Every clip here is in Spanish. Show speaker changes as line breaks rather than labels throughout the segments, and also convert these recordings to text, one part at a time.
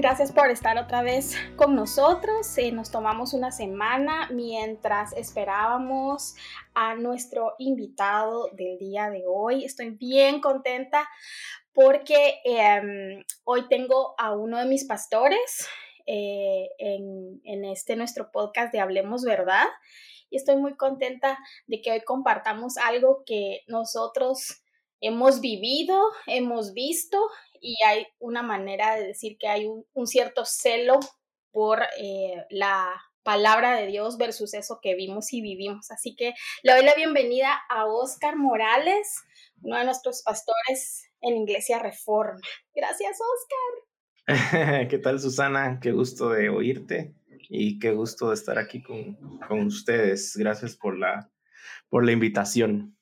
gracias por estar otra vez con nosotros. Eh, nos tomamos una semana mientras esperábamos a nuestro invitado del día de hoy. Estoy bien contenta porque em, hoy tengo a uno de mis pastores eh, en, en este nuestro podcast de Hablemos Verdad. Y estoy muy contenta de que hoy compartamos algo que nosotros hemos vivido, hemos visto y hay una manera de decir que hay un, cierto celo por eh, la palabra de Dios versus eso que vimos y vivimos. Así que le doy la bienvenida a Oscar Morales, uno de nuestros pastores en Iglesia Reforma. Gracias, Oscar.
¿Qué tal, Susana? Qué gusto de oírte y qué gusto de estar aquí con, con ustedes. Gracias por la, por la invitación.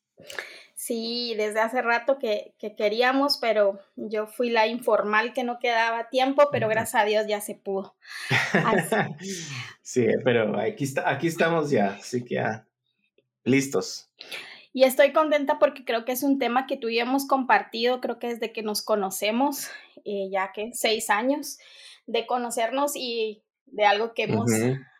Sí, desde hace rato que, queríamos, pero yo fui la informal que no quedaba tiempo, pero gracias a Dios ya se pudo.
sí, pero aquí, está, aquí estamos ya, así que ya listos.
Y estoy contenta porque creo que es un tema que tú y hemos compartido, creo que desde que nos conocemos, eh, ya que seis años de conocernos y de algo que hemos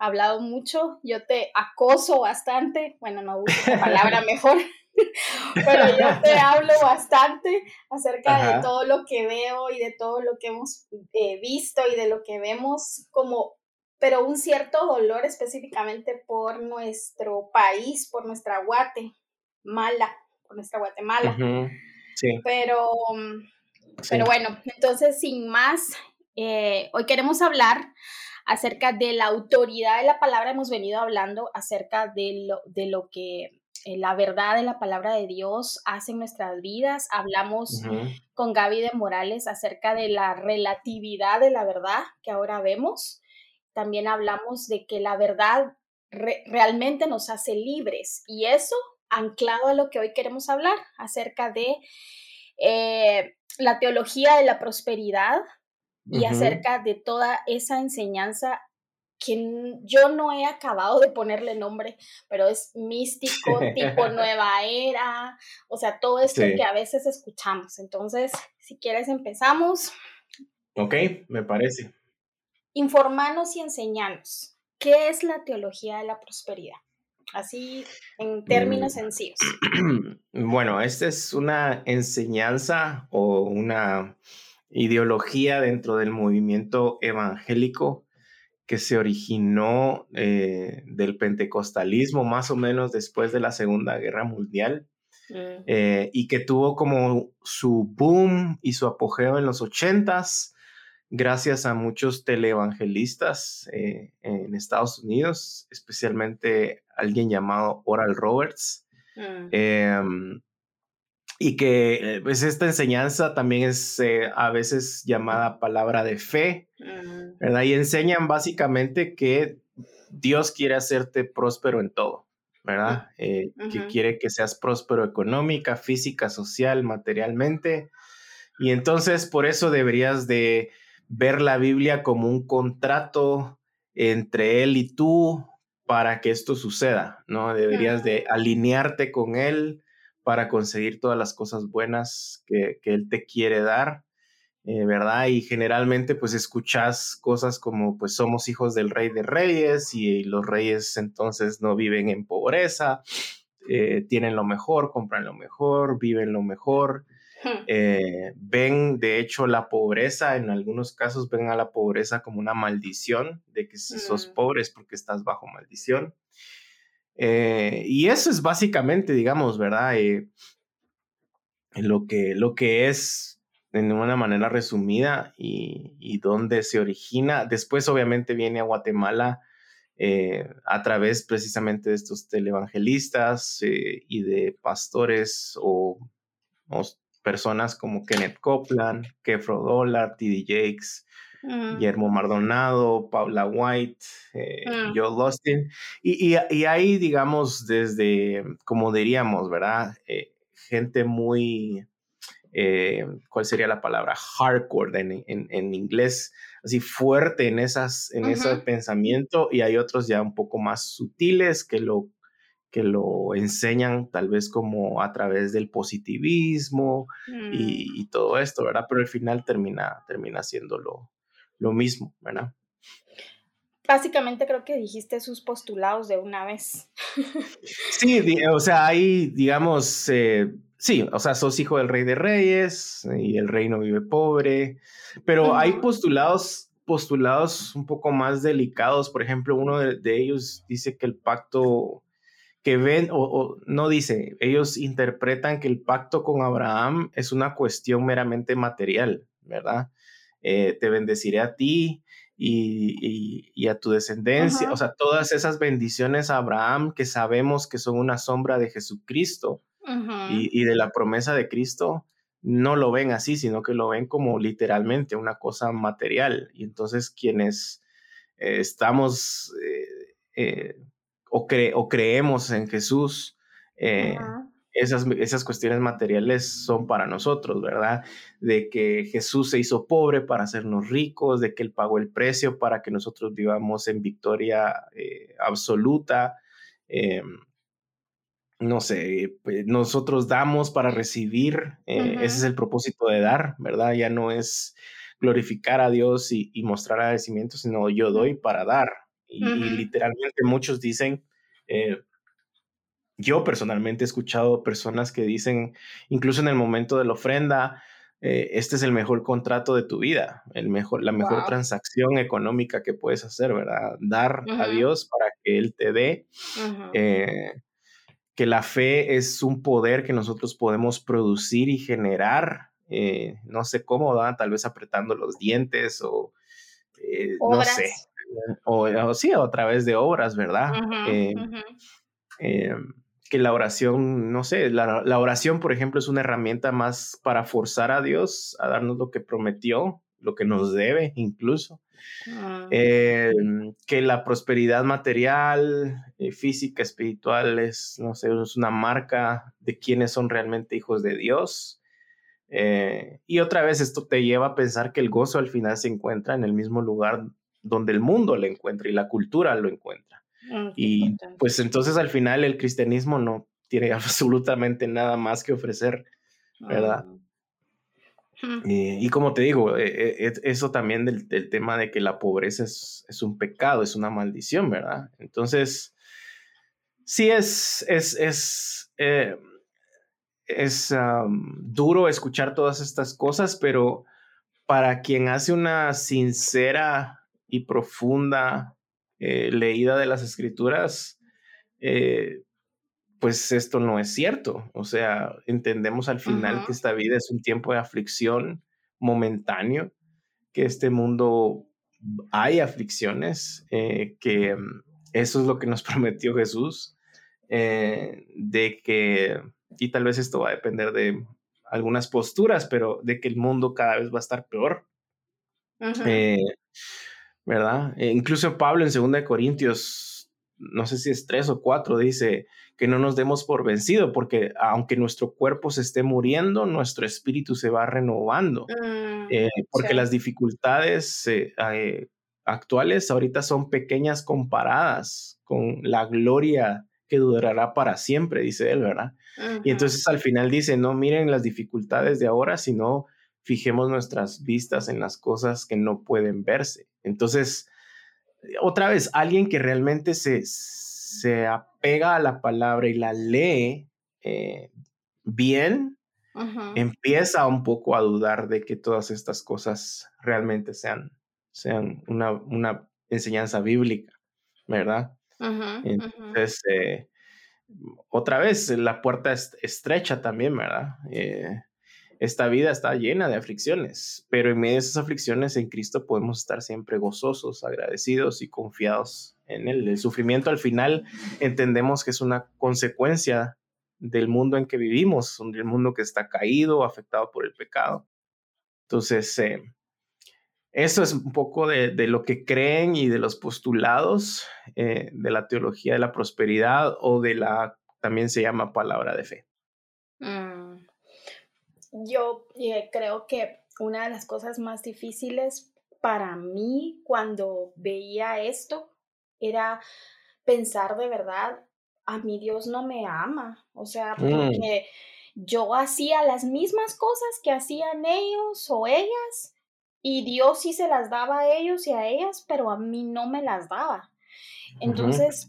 hablado mucho. Yo te acoso bastante, bueno, no uso la palabra mejor, pero yo te hablo bastante acerca de todo lo que veo y de todo lo que hemos eh, visto y de lo que vemos como, pero un cierto dolor específicamente por nuestro país, por nuestra Guatemala, por nuestra Guatemala. Sí. Pero, pero bueno, entonces sin más, eh, hoy queremos hablar acerca de la autoridad de la palabra, hemos venido hablando acerca de lo, de lo que la verdad de la palabra de Dios hace en nuestras vidas. Hablamos con Gaby de Morales acerca de la relatividad de la verdad que ahora vemos. También hablamos de que la verdad realmente nos hace libres y eso anclado a lo que hoy queremos hablar acerca de eh, la teología de la prosperidad y acerca de toda esa enseñanza que yo no he acabado de ponerle nombre, pero es místico, tipo nueva era, o sea, todo esto que a veces escuchamos. Entonces, si quieres, empezamos.
Ok, me parece.
Informanos y enseñanos. ¿Qué es la teología de la prosperidad? Así, en términos mm. sencillos.
Bueno, esta es una enseñanza o una ideología dentro del movimiento evangélico que se originó eh, del pentecostalismo más o menos después de la Segunda Guerra Mundial mm. eh, y que tuvo como su boom y su apogeo en los ochentas gracias a muchos televangelistas eh, en Estados Unidos, especialmente alguien llamado Oral Roberts. Mm. Y que eh, pues esta enseñanza también es eh, a veces llamada palabra de fe, mm. ¿verdad? Y enseñan básicamente que Dios quiere hacerte próspero en todo, ¿verdad? Eh, que quiere que seas próspero económica, física, social, materialmente. Y entonces por eso deberías de ver la Biblia como un contrato entre Él y tú para que esto suceda, ¿no? Deberías de alinearte con Él para conseguir todas las cosas buenas que, Él te quiere dar, eh, ¿verdad? Y generalmente pues escuchas cosas como pues somos hijos del rey de reyes y los reyes entonces no viven en pobreza, eh, tienen lo mejor, compran lo mejor, viven lo mejor. Hmm. Eh, ven, de hecho, la pobreza, en algunos casos ven a la pobreza como una maldición, de que si sos mm. pobre es porque estás bajo maldición. Eh, y eso es básicamente, digamos, ¿verdad? Eh, lo, que, lo que es de una manera resumida y, y donde se origina. Después, obviamente, viene a Guatemala eh, a través precisamente de estos televangelistas y de pastores o, personas como Kenneth Copeland, Kefro Dollar, T.D. Jakes, Mm. Guillermo Mardonado, Paula White, eh, mm. Joel Austin. Y, y, ahí, digamos, desde, como diríamos, ¿verdad? Eh, gente muy, eh, ¿cuál sería la palabra? Hardcore en, en, inglés, así fuerte en, esas, en ese pensamiento. Y hay otros ya un poco más sutiles que lo que lo enseñan tal vez como a través del positivismo y, mm. y, todo esto, ¿verdad? Pero al final termina, termina siendo lo, lo mismo, ¿verdad?
Básicamente creo que dijiste sus postulados de una vez.
Sí, o sea, hay, digamos, eh, sí, o sea, sos hijo del rey de reyes y el reino vive pobre, pero hay postulados, postulados un poco más delicados. Por ejemplo, uno de, ellos dice que el pacto que ven, o, no dice, ellos interpretan que el pacto con Abraham es una cuestión meramente material, ¿verdad? Eh, te bendeciré a ti y, a tu descendencia, o sea, todas esas bendiciones a Abraham que sabemos que son una sombra de Jesucristo y, de la promesa de Cristo, no lo ven así, sino que lo ven como literalmente una cosa material. Y entonces quienes eh, estamos eh, eh, o, o, creemos en Jesús, esas, esas cuestiones materiales son para nosotros, ¿verdad? De que Jesús se hizo pobre para hacernos ricos, de que Él pagó el precio para que nosotros vivamos en victoria eh, absoluta. Eh, no sé, pues, nosotros damos para recibir, eh, ese es el propósito de dar, ¿verdad? Ya no es glorificar a Dios y, mostrar agradecimiento, sino yo doy para dar. Y, y literalmente muchos dicen, yo personalmente he escuchado personas que dicen, incluso en el momento de la ofrenda, eh, este es el mejor contrato de tu vida, el mejor, la mejor transacción económica que puedes hacer, ¿verdad? Dar a Dios para que Él te dé. Eh, que la fe es un poder que nosotros podemos producir y generar, eh, no sé cómo, ¿verdad? tal vez apretando los dientes o no sé, o, sí, a través de obras, ¿verdad? Que la oración, no sé, la, oración, por ejemplo, es una herramienta más para forzar a Dios a darnos lo que prometió, lo que nos debe incluso. Ah. Eh, que la prosperidad material, eh, física, espiritual es, no sé, es una marca de quienes son realmente hijos de Dios. Eh, y otra vez esto te lleva a pensar que el gozo al final se encuentra en el mismo lugar donde el mundo lo encuentra y la cultura lo encuentra. Ah, y pues entonces al final el cristianismo no tiene absolutamente nada más que ofrecer, ¿verdad? Ah. y como te digo, e, e, eso también del, tema de que la pobreza es, un pecado, es una maldición, ¿verdad? Entonces, sí es, es, es, eh, es duro escuchar todas estas cosas, pero para quien hace una sincera y profunda eh, leída de las escrituras, eh, pues esto no es cierto. O sea, entendemos al final que esta vida es un tiempo de aflicción momentáneo, que este mundo hay aflicciones, eh, que mm, eso es lo que nos prometió Jesús, de que, y tal vez esto va a depender de algunas posturas, pero de que el mundo cada vez va a estar peor. ¿Verdad? E incluso Pablo en 2 Corintios, no sé si es 3 o 4, dice que no nos demos por vencido, porque aunque nuestro cuerpo se esté muriendo, nuestro espíritu se va renovando, mm, eh, porque las dificultades eh, eh, actuales ahorita son pequeñas comparadas con la gloria que durará para siempre, dice él, ¿verdad? Y entonces al final dice, no miren las dificultades de ahora, sino fijemos nuestras vistas en las cosas que no pueden verse. Entonces, otra vez, alguien que realmente se, se apega a la palabra y la lee eh, bien, empieza un poco a dudar de que todas estas cosas realmente sean, sean una, una enseñanza bíblica, ¿verdad? Entonces, eh, otra vez, la puerta es estrecha también, ¿verdad? Eh, esta vida está llena de aflicciones, pero en medio de esas aflicciones en Cristo podemos estar siempre gozosos, agradecidos y confiados en Él. El sufrimiento al final entendemos que es una consecuencia del mundo en que vivimos, del mundo que está caído, afectado por el pecado. Entonces, eh, eso es un poco de, lo que creen y de los postulados eh, de la teología de la prosperidad o de la, también se llama palabra de fe.
Mm yo eh, creo que una de las cosas más difíciles para mí cuando veía esto era pensar de verdad, a mi Dios no me ama, o sea, mm. porque yo hacía las mismas cosas que hacían ellos o ellas y Dios sí se las daba a ellos y a ellas, pero a mí no me las daba. Entonces,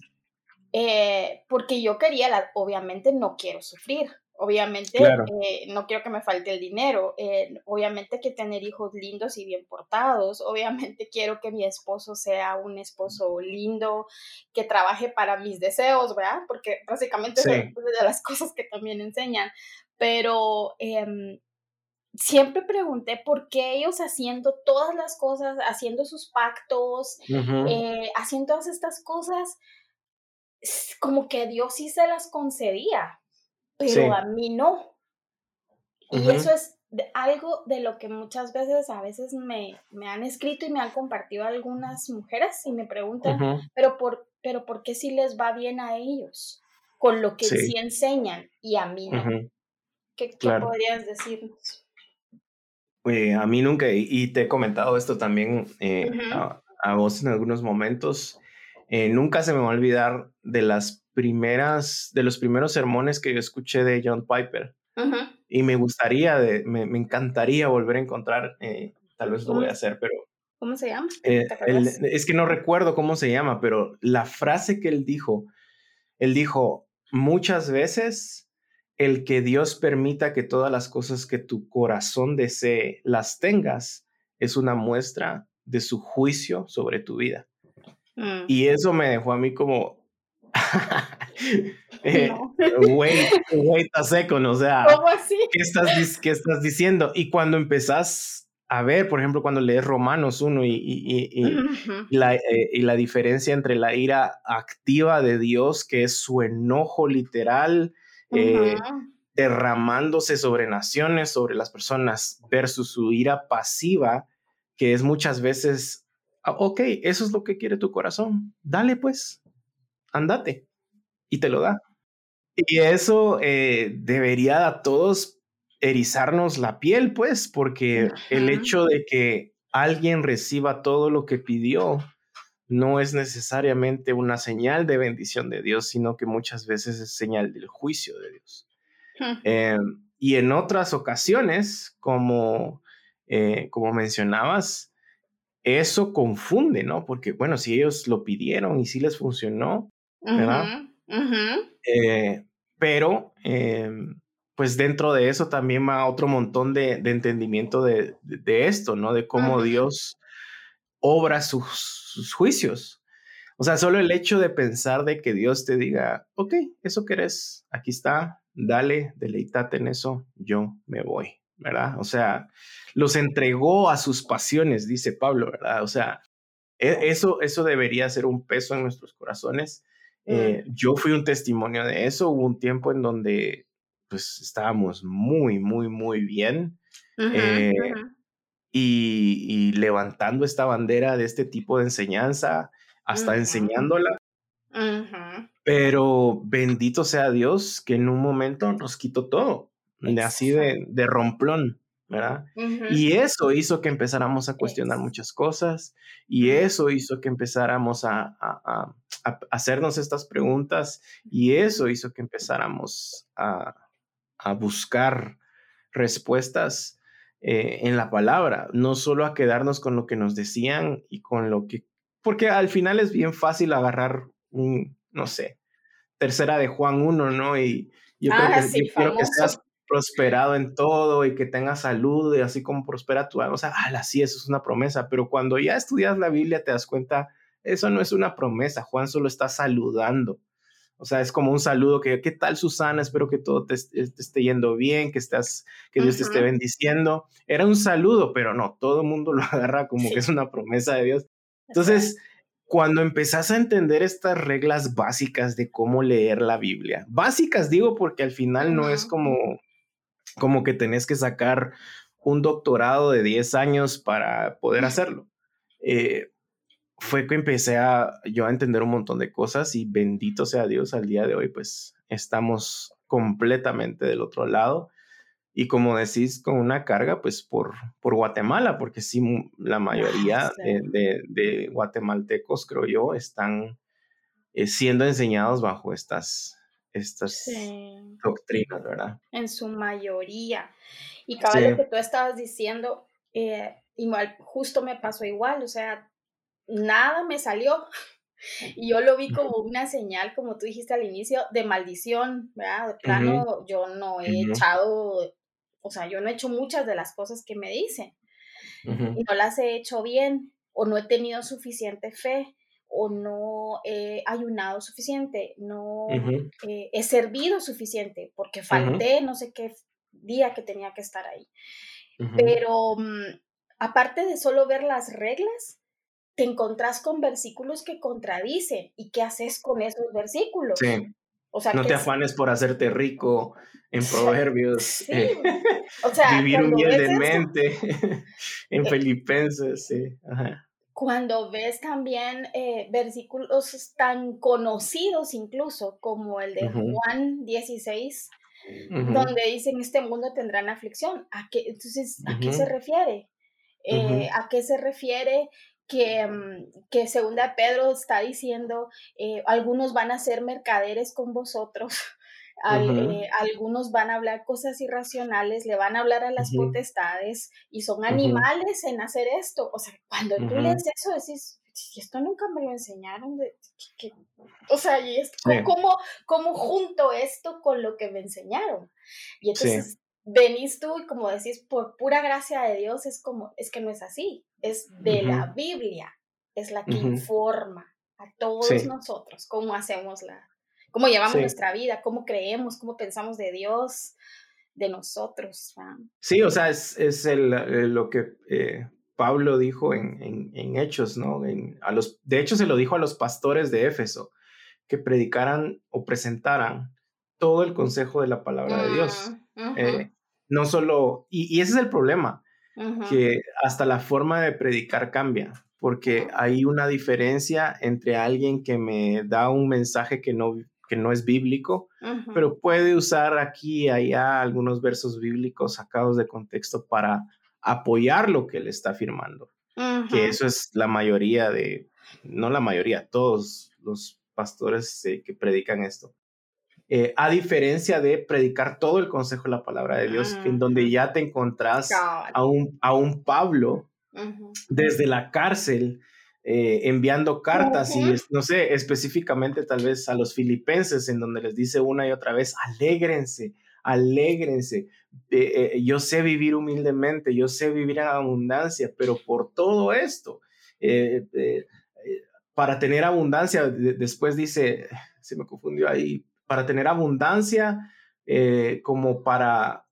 eh, porque yo quería, la, obviamente no quiero sufrir, obviamente eh, no quiero que me falte el dinero, eh, obviamente que tener hijos lindos y bien portados, obviamente quiero que mi esposo sea un esposo lindo, que trabaje para mis deseos, ¿verdad? Porque básicamente es de las cosas que también enseñan, pero em, siempre pregunté por qué ellos haciendo todas las cosas, haciendo sus pactos, haciendo todas estas cosas, como que Dios sí se las concedía, pero a mí no. Y eso es algo de lo que muchas veces, a veces me, me, han escrito y me han compartido algunas mujeres y me preguntan, pero, por, pero ¿por qué sí les va bien a ellos con lo que sí, enseñan y a mí no? ¿Qué, podrías decirnos?
Eh, a mí nunca, y te he comentado esto también eh, a, vos en algunos momentos, eh, nunca se me va a olvidar de las primeras, de los primeros sermones que yo escuché de John Piper. Y me gustaría, de, me, encantaría volver a encontrar, eh, tal vez lo voy a hacer, pero...
¿Cómo se llama?
Eh, es que no recuerdo cómo se llama, pero la frase que él dijo, él dijo, muchas veces el que Dios permita que todas las cosas que tu corazón desee las tengas es una muestra de su juicio sobre tu vida. Mm. Y eso me dejó a mí como, eh, güey, güey, está seco, o sea,
¿Cómo así?
¿qué estás, ¿qué estás diciendo? Y cuando empezás a ver, por ejemplo, cuando lees Romanos 1 y, y, y, la, eh, y, la, diferencia entre la ira activa de Dios, que es su enojo literal, eh, derramándose sobre naciones, sobre las personas, versus su ira pasiva, que es muchas veces, ah, ok, eso es lo que quiere tu corazón, dale pues, andate y te lo da. Y eso eh, debería a todos erizarnos la piel, pues, porque el hecho de que alguien reciba todo lo que pidió no es necesariamente una señal de bendición de Dios, sino que muchas veces es señal del juicio de Dios. Em, y en otras ocasiones, como, eh, como mencionabas, eso confunde, ¿no? Porque, bueno, si ellos lo pidieron y si les funcionó, ¿verdad? Eh, pero, em, pues dentro de eso también va otro montón de, entendimiento de, esto, ¿no? De cómo Dios obra sus, juicios. O sea, solo el hecho de pensar de que Dios te diga, ok, eso querés, aquí está, dale, deleitate en eso, yo me voy, ¿verdad? O sea, los entregó a sus pasiones, dice Pablo, ¿verdad? O sea, e, eso, eso debería ser un peso en nuestros corazones eh, mm. yo fui un testimonio de eso. Hubo un tiempo en donde pues estábamos muy, muy, muy bien. Eh, y, levantando esta bandera de este tipo de enseñanza, hasta enseñándola. Pero bendito sea Dios que en un momento nos quitó todo, así de, de romplón. ¿Verdad? Y eso hizo que empezáramos a cuestionar muchas cosas y eso hizo que empezáramos a, a, hacernos estas preguntas y eso hizo que empezáramos a, buscar respuestas eh, en la palabra, no solo a quedarnos con lo que nos decían y con lo que, porque al final es bien fácil agarrar un, no sé, tercera de Juan 1, ¿no? Y yo creo ah, que, quiero que seas prosperado en todo y que tengas salud y así como prospera tu alma. O sea, sí, eso es una promesa, pero cuando ya estudias la Biblia te das cuenta, eso no es una promesa, Juan solo está saludando. O sea, es como un saludo que, ¿qué tal Susana? Espero que todo te, esté yendo bien, que, estás, que Dios te esté bendiciendo. Era un saludo, pero no, todo el mundo lo agarra como que es una promesa de Dios. Entonces, cuando empezás a entender estas reglas básicas de cómo leer la Biblia, básicas digo porque al final no es como como que tenés que sacar un doctorado de 10 años para poder hacerlo. Eh, fue que empecé a yo a entender un montón de cosas y bendito sea Dios al día de hoy, pues estamos completamente del otro lado. Y como decís, con una carga, pues por, por Guatemala, porque sí, la mayoría ah, de, guatemaltecos, creo yo, están eh, siendo enseñados bajo estas, estas doctrinas, ¿verdad?
En su mayoría. Y cada lo que tú estabas diciendo, eh, igual, justo me pasó igual, o sea, nada me salió. Y yo lo vi como una señal, como tú dijiste al inicio, de maldición, ¿verdad? De plano, yo no he echado, o sea, yo no he hecho muchas de las cosas que me dicen. Y no las he hecho bien, o no he tenido suficiente fe, o no he ayunado suficiente, no eh, he servido suficiente, porque falté no sé qué día que tenía que estar ahí. Pero mm, aparte de solo ver las reglas, te encontrás con versículos que contradicen. ¿Y qué haces con esos versículos?
Sí. O sea, no te afanes por hacerte rico en proverbios. Eh, o sea, vivir humildemente en eh, Filipenses, sí.
Cuando ves también eh, versículos tan conocidos incluso como el de Juan 16, donde dicen este mundo tendrán aflicción. ¿A qué, entonces, ¿a qué se refiere? ¿A qué se refiere que, mm, que segunda Pedro está diciendo, eh, algunos van a ser mercaderes con vosotros, eh, algunos van a hablar cosas irracionales, le van a hablar a las potestades y son animales en hacer esto. O sea, cuando tú lees eso, decís, esto nunca me lo enseñaron. De, o sea, y es, ¿cómo, ¿cómo, junto esto con lo que me enseñaron? Y entonces venís tú y como decís, por pura gracia de Dios, es como, es que no es así, es de la Biblia, es la que informa a todos nosotros cómo hacemos la, cómo llevamos nuestra vida, cómo creemos, cómo pensamos de Dios, de nosotros.
Sí, o sea, es, es el, eh, lo que eh, Pablo dijo en, en, Hechos, ¿no? a los, de hecho, se lo dijo a los pastores de Éfeso, que predicaran o presentaran todo el consejo de la palabra de Dios. Eh, no solo, y, ese es el problema, que hasta la forma de predicar cambia, porque hay una diferencia entre alguien que me da un mensaje que no, que no es bíblico, pero puede usar aquí y allá algunos versos bíblicos sacados de contexto para apoyar lo que él está afirmando. Que eso es la mayoría de, no la mayoría, todos los pastores eh, que predican esto. Eh, a diferencia de predicar todo el consejo de la palabra de Dios, en donde ya te encontrás a un, a un Pablo desde la cárcel eh, enviando cartas y no sé, específicamente tal vez a los filipenses, en donde les dice una y otra vez, alégrense, alégrense. Eh, yo sé vivir humildemente, yo sé vivir en abundancia, pero por todo esto, para tener abundancia, después dice, se me confundió ahí, para tener abundancia, eh, como para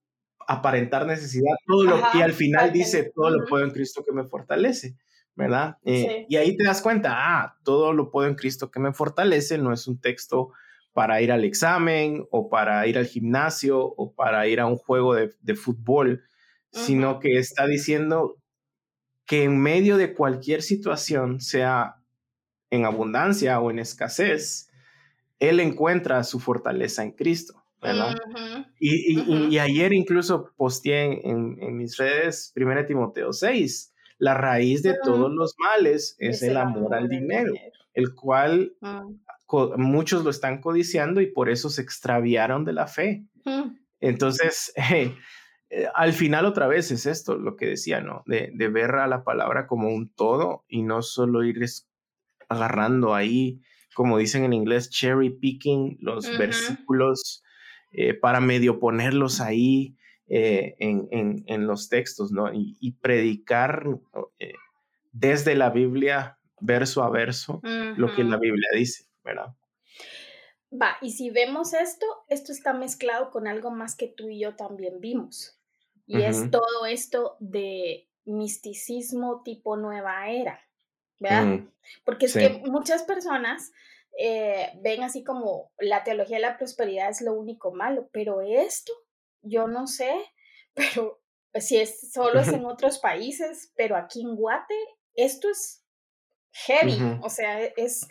aparentar necesidad, todo lo, y al final dice, todo lo puedo en Cristo que me fortalece, ¿verdad? Eh, y ahí te das cuenta, ah, todo lo puedo en Cristo que me fortalece, no es un texto para ir al examen o para ir al gimnasio o para ir a un juego de, fútbol, sino que está diciendo que en medio de cualquier situación, sea en abundancia o en escasez, él encuentra su fortaleza en Cristo, ¿verdad? y, ayer incluso posteé en, mis redes 1 Timoteo 6, la raíz de todos los males es, el amor, al dinero, el cual ah. muchos lo están codiciando y por eso se extraviaron de la fe. Entonces, eh, al final otra vez es esto, lo que decía, ¿no? De, de, ver a la palabra como un todo y no solo ir agarrando ahí como dicen en inglés, cherry picking los versículos eh, para medio ponerlos ahí eh, en, los textos, ¿no? Y, predicar eh, desde la Biblia, verso a verso, lo que la Biblia dice, ¿verdad?
Va, y si vemos esto, esto está mezclado con algo más que tú y yo también vimos. Y es todo esto de misticismo tipo nueva era. ¿verdad? Porque es que muchas personas eh, ven así como la teología de la prosperidad es lo único malo, pero esto, yo no sé, pero si es solo es en otros países, pero aquí en Guate, esto es heavy, o sea, es,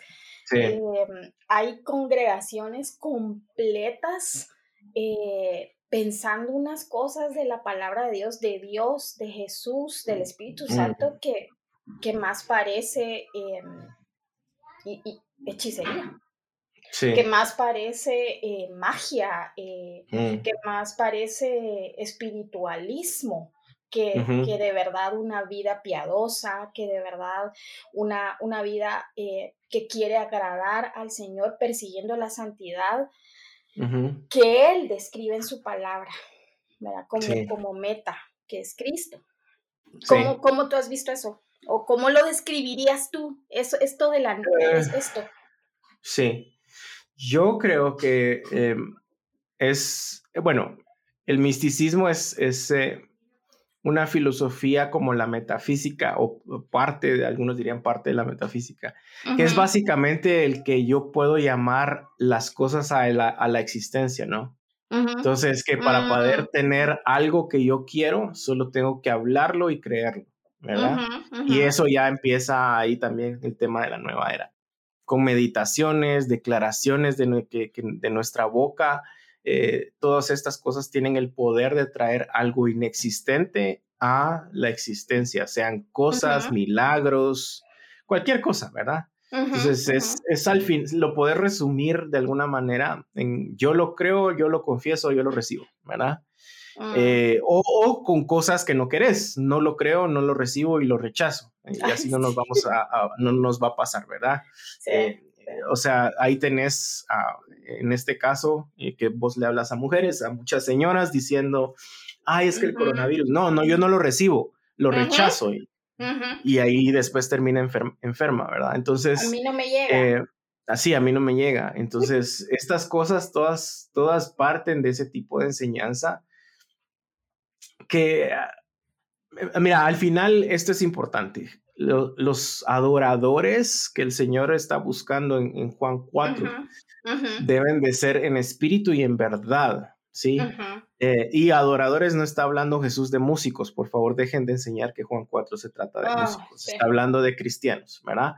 em, hay congregaciones completas eh, pensando unas cosas de la palabra de Dios, de Dios, de Jesús, del Espíritu Santo, que que más parece em, y, hechicería. Que más parece eh, magia, eh, mm. que más parece espiritualismo. que, que, de verdad una vida piadosa, que de verdad una, una vida eh, que quiere agradar al Señor persiguiendo la santidad que Él describe en su palabra, ¿verdad? Como, como meta, que es Cristo. ¿Cómo, ¿Cómo, tú has visto eso? ¿O cómo lo describirías tú? Eso, esto de la... Eh, esto.
Sí, yo creo que em, es, bueno, el misticismo es, es eh, una filosofía como la metafísica o parte de, algunos dirían parte de la metafísica, que es básicamente el que yo puedo llamar las cosas a la, a la existencia, ¿no? Entonces, que para poder mm. tener algo que yo quiero, solo tengo que hablarlo y creerlo, ¿verdad? Y eso ya empieza ahí también el tema de la nueva era, con meditaciones, declaraciones de, de nuestra boca, eh, todas estas cosas tienen el poder de traer algo inexistente a la existencia, sean cosas, milagros, cualquier cosa, ¿verdad? Entonces es, es, al fin, lo poder resumir de alguna manera en yo lo creo, yo lo confieso, yo lo recibo, ¿verdad? Mm. Eh, o, con cosas que no querés, no lo creo, no lo recibo y lo rechazo. Y así no nos vamos a, no nos va a pasar, ¿verdad? Sí. Eh, o sea, ahí tenés, en este caso, eh, que vos le hablas a mujeres, a muchas señoras diciendo, ay, es que el coronavirus, no, no, yo no lo recibo, lo rechazo. Y, ahí después termina enferma, ¿verdad? Entonces...
A mí no me llega. Eh,
así, a mí no me llega. Entonces, estas cosas todas, todas parten de ese tipo de enseñanza que, eh, mira, al final esto es importante los adoradores que el Señor está buscando en, Juan 4 deben de ser en espíritu y en verdad, ¿sí? Eh, y adoradores no está hablando Jesús de músicos, por favor dejen de enseñar que Juan 4 se trata de ah, músicos, está hablando de cristianos, ¿verdad?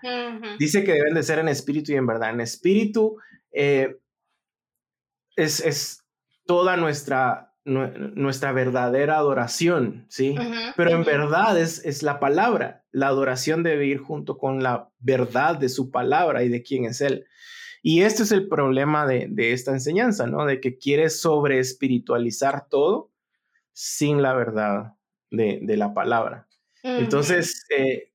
Dice que deben de ser en espíritu y en verdad. En espíritu eh, es, es toda nuestra nuestra verdadera adoración, ¿sí? Pero en verdad es, es la palabra. La adoración debe ir junto con la verdad de su palabra y de quién es Él. Y este es el problema de, esta enseñanza, ¿no? De que quiere sobre espiritualizar todo sin la verdad de, la palabra. Entonces, eh,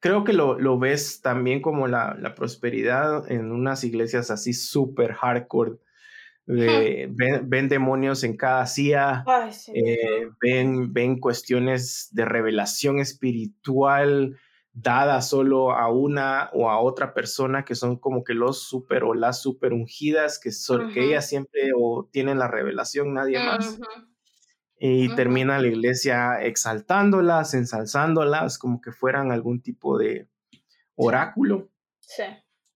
creo que lo, lo, ves también como la, la prosperidad en unas iglesias así súper hardcore ven, demonios en cada CIA, eh, ven, ven cuestiones de revelación espiritual dada solo a una o a otra persona que son como que los super o las super ungidas que son que ellas siempre o tienen la revelación nadie más. Y termina la iglesia exaltándolas ensalzándolas como que fueran algún tipo de oráculo. Sí.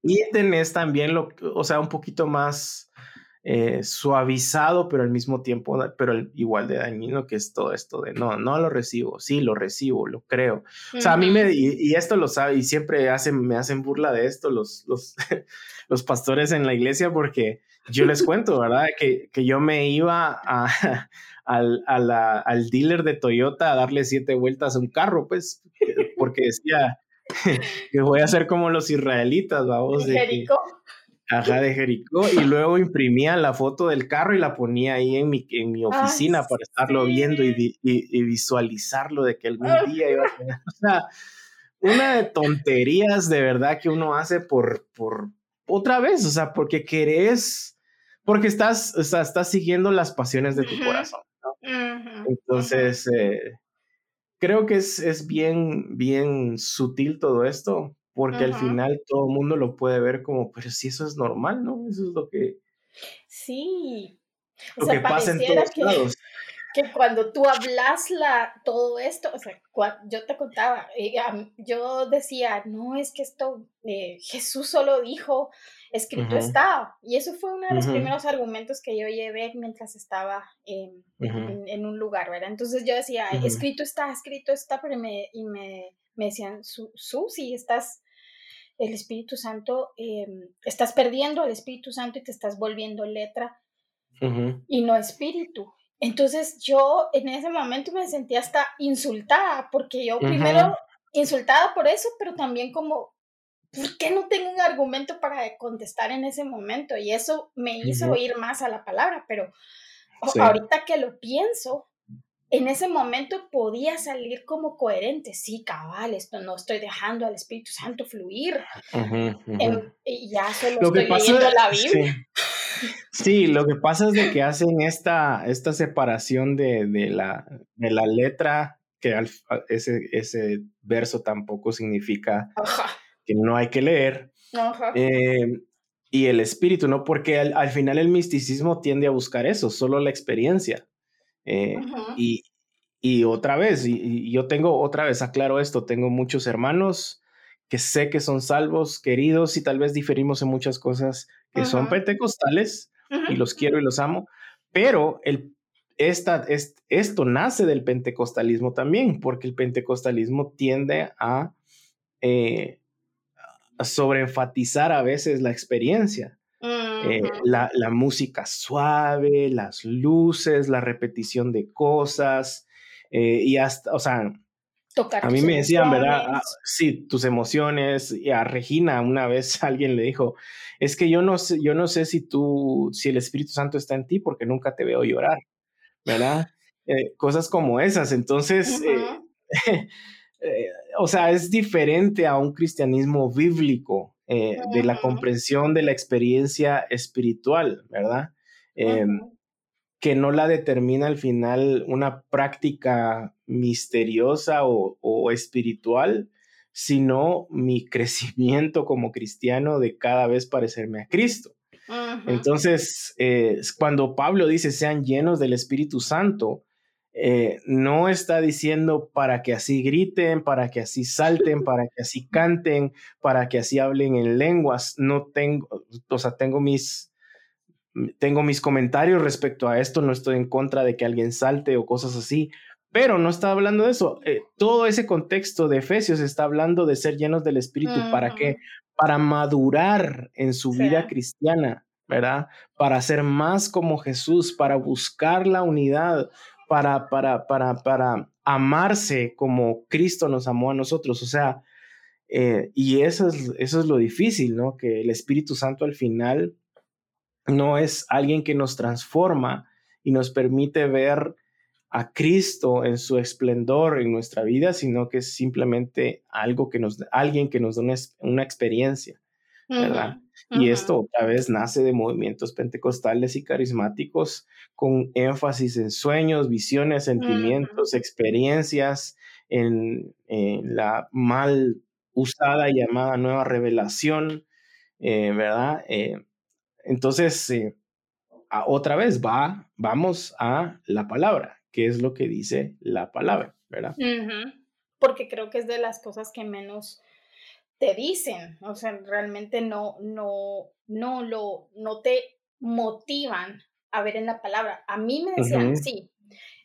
y tenés también lo o sea un poquito más eh, suavizado, pero al mismo tiempo, pero igual de dañino que es todo esto de no, no lo recibo, sí, lo recibo, lo creo. O sea, a mí me, y, esto lo sabe, y siempre hacen, me hacen burla de esto los, los, los pastores en la iglesia, porque yo les cuento, ¿verdad? Que, que yo me iba a, al, al dealer de Toyota a darle siete vueltas a un carro, pues, porque decía que voy a ser como los israelitas, vamos. De Ajá, de Jericó. Y luego imprimía la foto del carro y la ponía ahí en mi, en mi oficina para estarlo viendo y, y, visualizarlo de que algún día iba a tener. O sea, una de tonterías de verdad que uno hace por, por otra vez, o sea, porque querés, porque estás, o sea, estás siguiendo las pasiones de tu corazón. Entonces, eh, creo que es, es bien, bien sutil todo esto, porque al final todo el mundo lo puede ver como, pero si eso es normal, ¿no? Eso es lo que...
Sí. Lo que pasa en todos que, lados. Que cuando tú hablas la, todo esto, o sea, yo te contaba, eh, yo decía, no, es que esto, eh, Jesús solo dijo, escrito está. Y eso fue uno de los primeros argumentos que yo llevé mientras estaba en, en, un lugar, ¿verdad? Entonces yo decía, escrito está, escrito está, pero me, y me me decían, Susi, estás, el Espíritu Santo, em, estás perdiendo el Espíritu Santo y te estás volviendo letra y no espíritu. Entonces yo en ese momento me sentía hasta insultada, porque yo primero insultada por eso, pero también como, ¿por qué no tengo un argumento para contestar en ese momento? Y eso me hizo oír más a la palabra, pero ahorita que lo pienso, en ese momento podía salir como coherente. Sí, cabal, esto no estoy dejando al Espíritu Santo fluir. y ya solo lo estoy leyendo la Biblia.
Sí. lo que pasa es de que hacen esta, esta separación de, la, de la letra, que ese, ese verso tampoco significa que no hay que leer. Eh, y el espíritu, ¿no? Porque al, final el misticismo tiende a buscar eso, solo la experiencia. Eh, y, y, otra vez, y, yo tengo otra vez, aclaro esto, tengo muchos hermanos que sé que son salvos, queridos, y tal vez diferimos en muchas cosas que son pentecostales, y los quiero y los amo, pero el, esta, esto nace del pentecostalismo también, porque el pentecostalismo tiende a... Eh, sobreenfatizar a veces la experiencia. Eh, la, música suave, las luces, la repetición de cosas eh, y hasta, o sea, a mí me decían, ¿verdad? Ah, sí, tus emociones. Y a Regina una vez alguien le dijo, es que yo no sé, yo no sé si tú, si el Espíritu Santo está en ti porque nunca te veo llorar, ¿verdad? Eh, cosas como esas. Entonces, Eh, o sea, es diferente a un cristianismo bíblico, eh, de la comprensión de la experiencia espiritual, ¿verdad? Em, que no la determina al final una práctica misteriosa o, espiritual, sino mi crecimiento como cristiano de cada vez parecerme a Cristo. Entonces, eh, cuando Pablo dice sean llenos del Espíritu Santo, eh, no está diciendo para que así griten, para que así salten, para que así canten, para que así hablen en lenguas. No tengo, o sea, tengo mis, tengo mis comentarios respecto a esto, no estoy en contra de que alguien salte o cosas así, pero no está hablando de eso. Eh, todo ese contexto de Efesios está hablando de ser llenos del Espíritu. ¿Para qué? Para madurar en su vida cristiana, ¿verdad? Para ser más como Jesús, para buscar la unidad, para, para, para, para amarse como Cristo nos amó a nosotros. O sea, eh, y eso es, eso es lo difícil, ¿no? Que el Espíritu Santo al final no es alguien que nos transforma y nos permite ver a Cristo en su esplendor en nuestra vida, sino que es simplemente algo que nos, alguien que nos da una, experiencia, ¿verdad? Y esto otra vez nace de movimientos pentecostales y carismáticos con énfasis en sueños, visiones, sentimientos, experiencias, en, la mal usada y llamada nueva revelación, eh, ¿verdad? Eh, entonces, eh, otra vez va, vamos a la palabra, que es lo que dice la palabra, ¿verdad?
Porque creo que es de las cosas que menos te dicen, o sea, realmente no, no, no lo, no te motivan a ver en la palabra. A mí me decían, sí,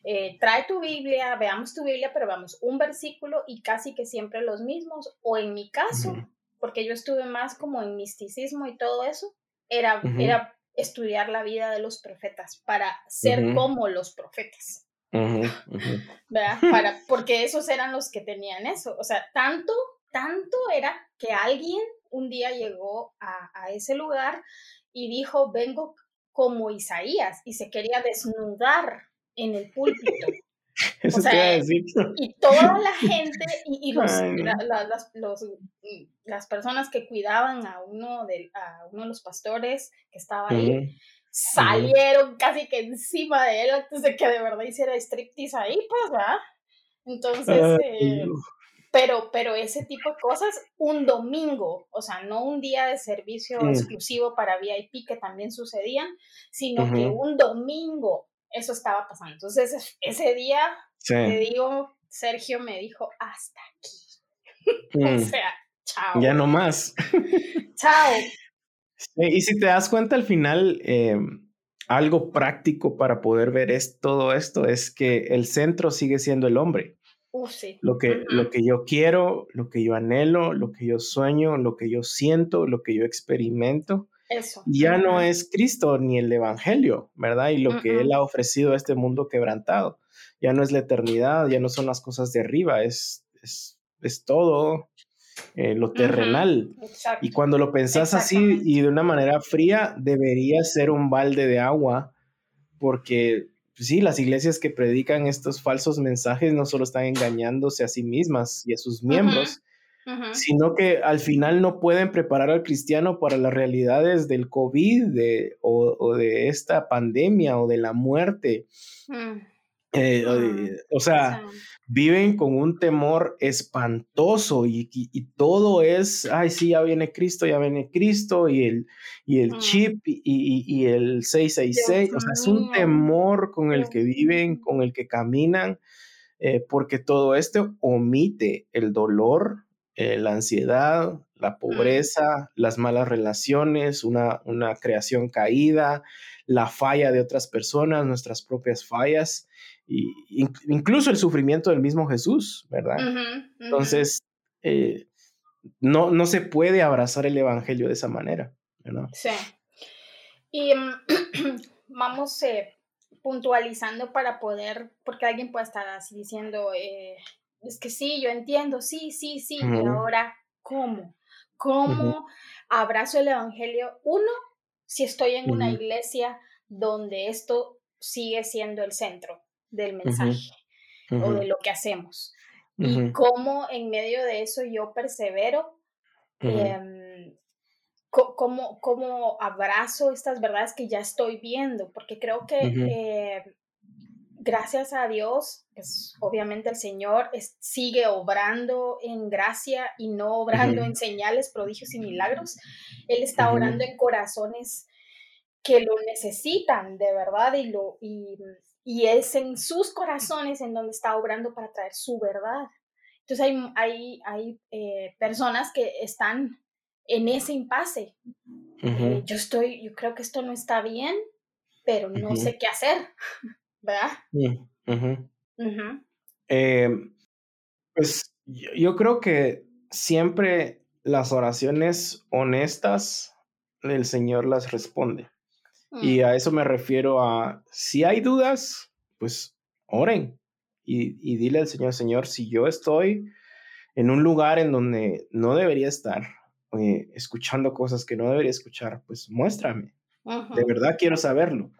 eh, trae tu Biblia, veamos tu Biblia, pero vamos, un versículo y casi que siempre los mismos, o en mi caso, porque yo estuve más como en misticismo y todo eso, era, era estudiar la vida de los profetas para ser como los profetas. ¿Verdad? Para, porque esos eran los que tenían eso. O sea, tanto tanto era que alguien un día llegó a, ese lugar y dijo, vengo como Isaías, y se quería desnudar en el púlpito.
Eso decir.
Y toda la gente y, los, las personas que cuidaban a uno, de, a uno de los pastores que estaba ahí, salieron casi que encima de él antes de que de verdad hiciera striptease ahí, pues, ¿verdad? Entonces, eh, pero, pero ese tipo de cosas, un domingo, o sea, no un día de servicio exclusivo para VIP que también sucedían, sino que un domingo eso estaba pasando. Entonces, ese día, te digo, Sergio me dijo, hasta aquí. o mm. sea, chao.
Ya no más.
chao.
y si te das cuenta al final, em, algo práctico para poder ver es, todo esto es que el centro sigue siendo el hombre. Lo que, lo que yo quiero, lo que yo anhelo, lo que yo sueño, lo que yo siento, lo que yo experimento,
Eso.
ya no es Cristo ni el Evangelio, ¿verdad? Y lo que Él ha ofrecido a este mundo quebrantado. Ya no es la eternidad, ya no son las cosas de arriba, es, es, todo eh, lo terrenal. Y cuando lo pensás así y de una manera fría, debería ser un balde de agua, porque sí, las iglesias que predican estos falsos mensajes no solo están engañándose a sí mismas y a sus miembros, sino que al final no pueden preparar al cristiano para las realidades del COVID o, de esta pandemia o de la muerte. Mm. Eh, o sea, viven con un temor espantoso y, todo es, ay, sí, ya viene Cristo, ya viene Cristo y el, y el mm. chip y, el 666, o sea, es un temor con el que viven, con el que caminan, eh, porque todo esto omite el dolor, eh, la ansiedad, la mm. pobreza, las malas relaciones, una, una creación caída, la falla de otras personas, nuestras propias fallas, y incluso el sufrimiento del mismo Jesús, ¿verdad? Entonces, eh, no, no se puede abrazar el Evangelio de esa manera, ¿verdad?
Sí. Y mm, vamos eh, puntualizando para poder, porque alguien puede estar así diciendo, es que sí, yo entiendo, sí, sí, sí, y ahora, ¿cómo? ¿Cómo abrazo el Evangelio? Uno, si estoy en una iglesia donde esto sigue siendo el centro del mensaje o de lo que hacemos. Y cómo en medio de eso yo persevero, em, cómo, cómo, abrazo estas verdades que ya estoy viendo, porque creo que eh, gracias a Dios, pues obviamente el Señor sigue obrando en gracia y no obrando en señales, prodigios y milagros. Él está orando en corazones que lo necesitan de verdad y, lo, y, es en sus corazones en donde está obrando para traer su verdad. Entonces hay, hay, hay eh, personas que están en ese impasse. Eh, yo estoy, yo creo que esto no está bien, pero no sé qué hacer. ¿verdad?
Em, pues yo, creo que siempre las oraciones honestas, el Señor las responde. Y mm. a eso me refiero a, si hay dudas, pues oren y, dile al Señor, Señor, si yo estoy en un lugar en donde no debería estar, eh, escuchando cosas que no debería escuchar, pues muéstrame. De verdad quiero saberlo.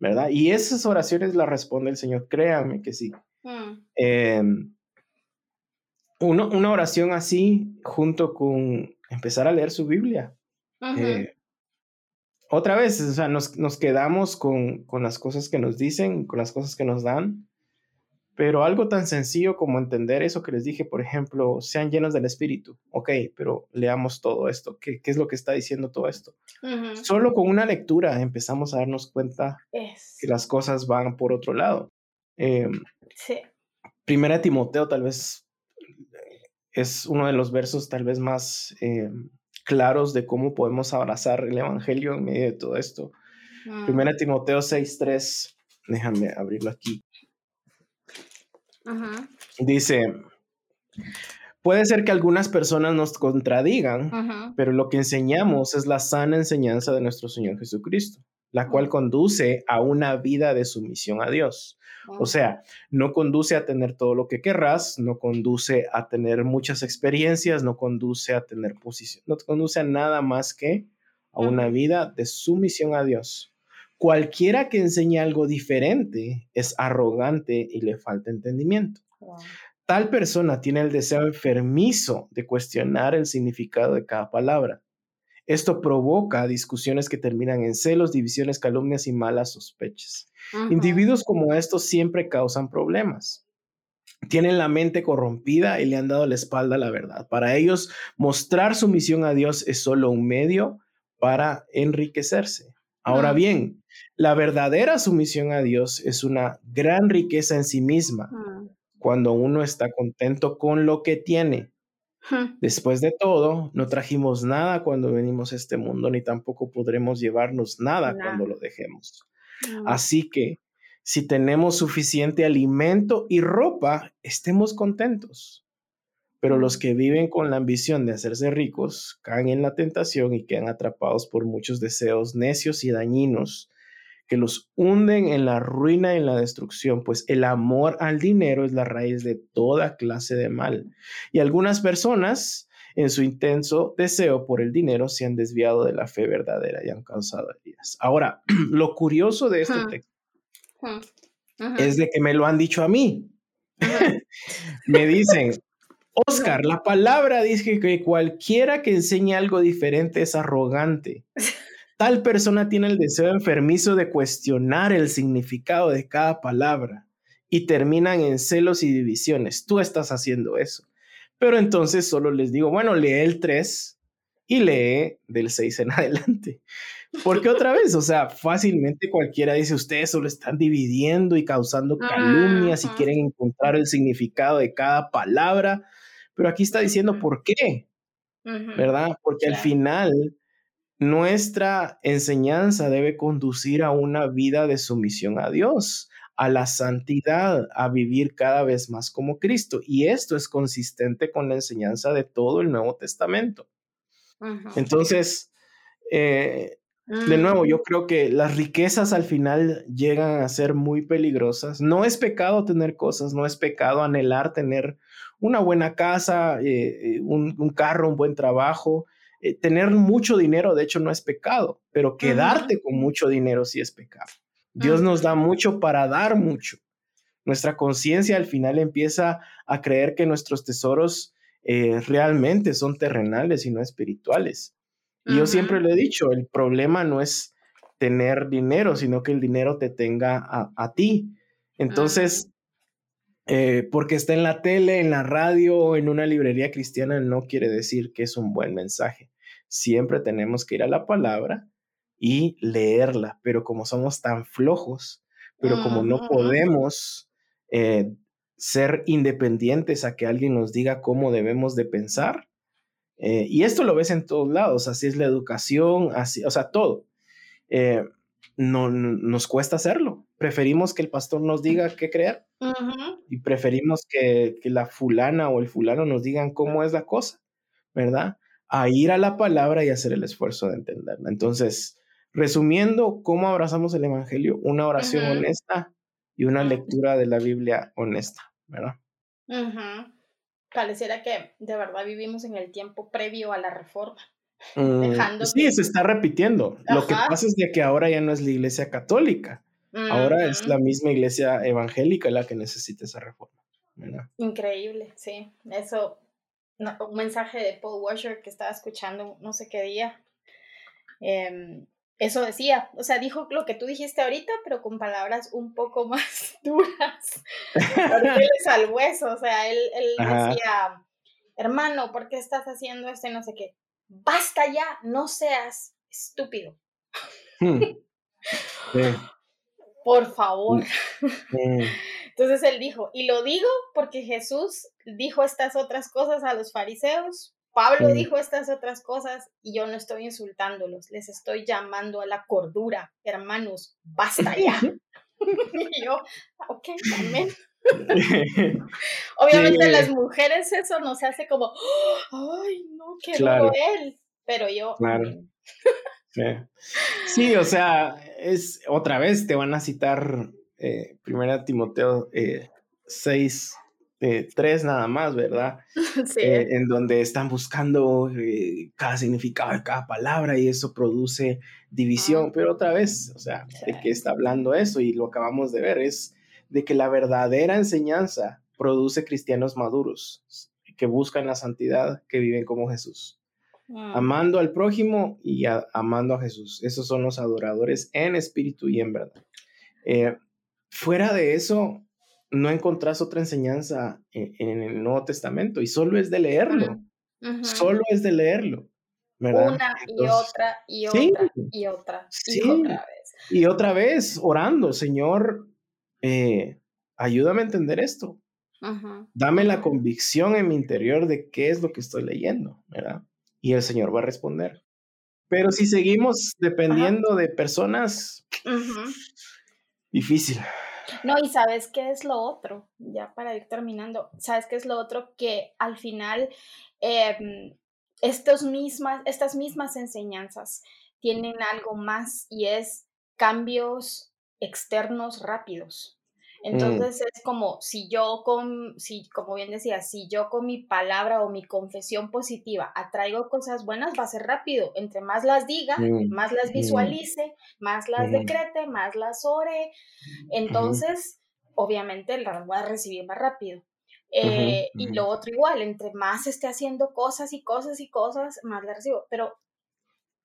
¿verdad? Y esas oraciones las responde el Señor, créanme que sí. Em, una oración así, junto con empezar a leer su Biblia. Eh, otra vez, o sea, nos, nos quedamos con, con, las cosas que nos dicen, con las cosas que nos dan, pero algo tan sencillo como entender eso que les dije, por ejemplo, sean llenos del Espíritu. Ok, pero leamos todo esto. ¿Qué, qué es lo que está diciendo todo esto? Solo con una lectura empezamos a darnos cuenta que las cosas van por otro lado. Em, sí. Primera Timoteo tal vez es uno de los versos tal vez más em, claros de cómo podemos abrazar el Evangelio en medio de todo esto. Mm. Primera Timoteo 6.3, déjame abrirlo aquí. Dice, puede ser que algunas personas nos contradigan, pero lo que enseñamos es la sana enseñanza de nuestro Señor Jesucristo, la cual conduce a una vida de sumisión a Dios. O sea, no conduce a tener todo lo que querrás, no conduce a tener muchas experiencias, no conduce a tener posición, no conduce a nada más que a una vida de sumisión a Dios. Cualquiera que enseñe algo diferente es arrogante y le falta entendimiento. Tal persona tiene el deseo enfermizo de cuestionar el significado de cada palabra. Esto provoca discusiones que terminan en celos, divisiones, calumnias y malas sospechas. Individuos como estos siempre causan problemas. Tienen la mente corrompida y le han dado la espalda a la verdad. Para ellos, mostrar su misión a Dios es solo un medio para enriquecerse. Ahora bien, la verdadera sumisión a Dios es una gran riqueza en sí misma cuando uno está contento con lo que tiene. Después de todo, no trajimos nada cuando venimos a este mundo, ni tampoco podremos llevarnos nada cuando lo dejemos. Así que, si tenemos suficiente alimento y ropa, estemos contentos. Pero los que viven con la ambición de hacerse ricos caen en la tentación y quedan atrapados por muchos deseos necios y dañinos que los hunden en la ruina y en la destrucción, pues el amor al dinero es la raíz de toda clase de mal. Y algunas personas, en su intenso deseo por el dinero, se han desviado de la fe verdadera y han causado heridas. Ahora, lo curioso de este texto es de que me lo han dicho a mí. me dicen, Oscar, la palabra dice que cualquiera que enseñe algo diferente es arrogante. Tal persona tiene el deseo enfermizo de cuestionar el significado de cada palabra y terminan en celos y divisiones. Tú estás haciendo eso. Pero entonces solo les digo, bueno, lee el 3 y lee del 6 en adelante. Porque otra vez, o sea, fácilmente cualquiera dice, ustedes solo están dividiendo y causando calumnias y quieren encontrar el significado de cada palabra, pero aquí está diciendo por qué, ¿verdad? Porque al final nuestra enseñanza debe conducir a una vida de sumisión a Dios, a la santidad, a vivir cada vez más como Cristo. Y esto es consistente con la enseñanza de todo el Nuevo Testamento. Entonces, eh, de nuevo, yo creo que las riquezas al final llegan a ser muy peligrosas. No es pecado tener cosas, no es pecado anhelar tener una buena casa, eh, eh, un, carro, un buen trabajo. Eh, tener mucho dinero, de hecho, no es pecado, pero quedarte con mucho dinero sí es pecado. Dios nos da mucho para dar mucho. Nuestra conciencia al final empieza a creer que nuestros tesoros realmente son terrenales y no espirituales. Y yo siempre le he dicho, el problema no es tener dinero, sino que el dinero te tenga a, ti. Entonces, eh, porque está en la tele, en la radio o en una librería cristiana, no quiere decir que es un buen mensaje. Siempre tenemos que ir a la palabra y leerla, pero como somos tan flojos, pero como no podemos eh, ser independientes a que alguien nos diga cómo debemos de pensar, eh, y esto lo ves en todos lados, así es la educación, así, o sea, todo. No, nos cuesta hacerlo. Preferimos que el pastor nos diga qué creer y preferimos que, que, la fulana o el fulano nos digan cómo es la cosa, ¿verdad? A ir a la palabra y hacer el esfuerzo de entenderla. Entonces, resumiendo, ¿cómo abrazamos el Evangelio? Una oración honesta y una lectura de la Biblia honesta, ¿verdad?
pareciera que de verdad vivimos en el tiempo previo a la reforma.
Mm, sí, se está repitiendo. Lo que pasa es que ahora ya no es la iglesia católica, ahora es la misma iglesia evangélica la que necesita esa reforma.
Increíble, sí. Eso, un mensaje de Paul Washer que estaba escuchando no sé qué día. Em, eso decía, o sea, dijo lo que tú dijiste ahorita, pero con palabras un poco más duras, porque él es al hueso, o sea, él, decía, hermano, ¿por qué estás haciendo esto y no sé qué? Basta ya, no seas estúpido. Hmm. Por favor. Entonces él dijo, y lo digo porque Jesús dijo estas otras cosas a los fariseos Pablo dijo estas otras cosas y yo no estoy insultándolos, les estoy llamando a la cordura, hermanos, basta ya. y yo, ok, amén. Obviamente las mujeres eso no se hace como, ay, no, qué claro. él, pero yo... Claro.
Sí. o sea, es otra vez te van a citar eh, Primera Timoteo eh, 6, eh, tres nada más, ¿verdad? Sí. Eh, en donde están buscando eh, cada significado de cada palabra y eso produce división. Ah. Pero otra vez, o sea, ¿de qué está hablando eso? Y lo acabamos de ver, es de que la verdadera enseñanza produce cristianos maduros que buscan la santidad, que viven como Jesús. Amando al prójimo y amando a Jesús. Esos son los adoradores en espíritu y en verdad. fuera de eso, no encontrás otra enseñanza en, el Nuevo Testamento y solo es de leerlo. Solo es de leerlo. ¿verdad?
Una y otra y otra y otra y otra vez.
Y otra vez orando, Señor, eh, ayúdame a entender esto. Dame la convicción en mi interior de qué es lo que estoy leyendo, ¿verdad? Y el Señor va a responder. Pero si seguimos dependiendo de personas, difícil.
No, y sabes qué es lo otro, ya para ir terminando, sabes qué es lo otro que al final em, estos mismas, estas mismas enseñanzas tienen algo más y es cambios externos rápidos. Mm. Entonces es como si yo con, si, como bien decía, si yo con mi palabra o mi confesión positiva atraigo cosas buenas, va a ser rápido. Entre más las diga, mm, más las mm. visualice, más las decrete, más las ore. Entonces, obviamente las voy a recibir más rápido. Eh, y lo otro igual, entre más esté haciendo cosas y cosas y cosas, más la recibo. Pero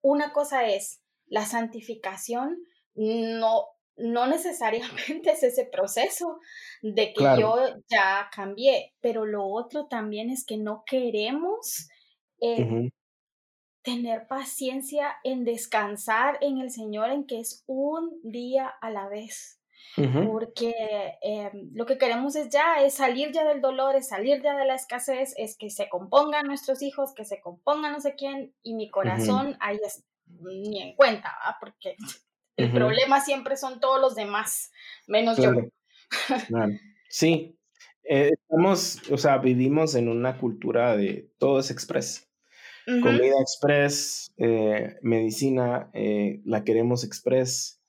una cosa es, la santificación no, no necesariamente es ese proceso de que yo ya cambié, pero lo otro también es que no queremos eh, tener paciencia en descansar en el Señor, en que es un día a la vez. Porque em, lo que queremos es ya, es salir ya del dolor, es salir ya de la escasez, es que se compongan nuestros hijos, que se compongan no sé quién, y mi corazón ahí es ni en cuenta, porque el problema siempre son todos los demás, menos yo.
Sí, eh, estamos, o sea, vivimos en una cultura de todo es express. Comida express, eh, medicina, eh, la queremos express,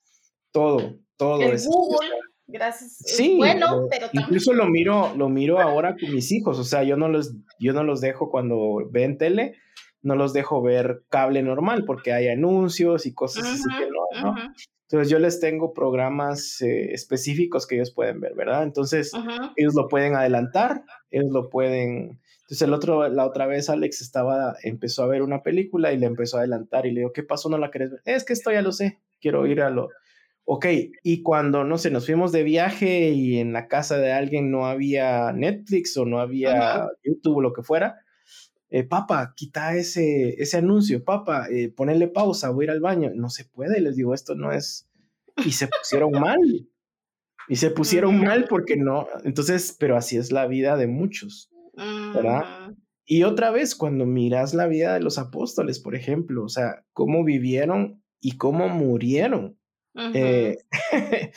todo, todo
el Google, gracias.
Sí, bueno, pero incluso lo miro, lo miro ahora con mis hijos, o sea, yo no los, yo no los dejo cuando ven tele, no los dejo ver cable normal porque hay anuncios y cosas así que no, Entonces yo les tengo programas eh, específicos que ellos pueden ver, ¿verdad? Entonces ellos lo pueden adelantar, ellos lo pueden... Entonces el otro, la otra vez Alex estaba, empezó a ver una película y le empezó a adelantar y le digo, ¿qué pasó? ¿No la querés ver? Es que esto ya lo sé, quiero ir a lo... Ok, y cuando, no sé, nos fuimos de viaje y en la casa de alguien no había Netflix o no había YouTube o lo que fuera, eh, papá, quita ese, ese anuncio, papá, eh, ponele pausa, voy a ir al baño. No se puede, les digo, esto no es... Y se pusieron mal. Y se pusieron mal porque no, entonces, pero así es la vida de muchos, ¿verdad? Y otra vez, cuando miras la vida de los apóstoles, por ejemplo, o sea, cómo vivieron y cómo murieron. Eh,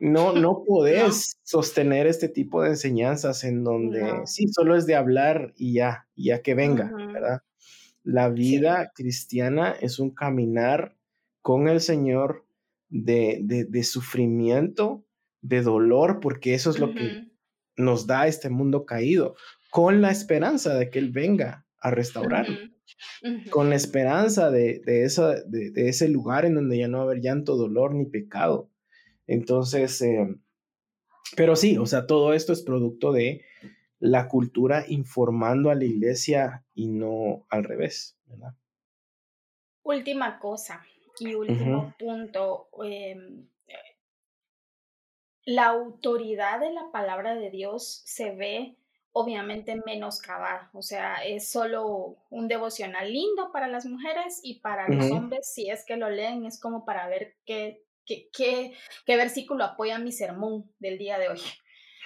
no, no podés sostener este tipo de enseñanzas en donde sí, solo es de hablar y ya, ya que venga, ¿verdad? La vida cristiana es un caminar con el Señor de, de, sufrimiento, de dolor, porque eso es lo que nos da este mundo caído, con la esperanza de que Él venga a restaurarlo, con la esperanza de, de, de ese lugar en donde ya no va a haber llanto, dolor ni pecado entonces, eh, pero sí, o sea, todo esto es producto de la cultura informando a la iglesia y no al revés, ¿verdad?
Última cosa y último punto. Em, la autoridad de la palabra de Dios se ve obviamente menoscabada, o sea, es solo un devocional lindo para las mujeres y para los hombres, si es que lo leen, es como para ver qué qué, versículo apoya mi sermón del día de hoy.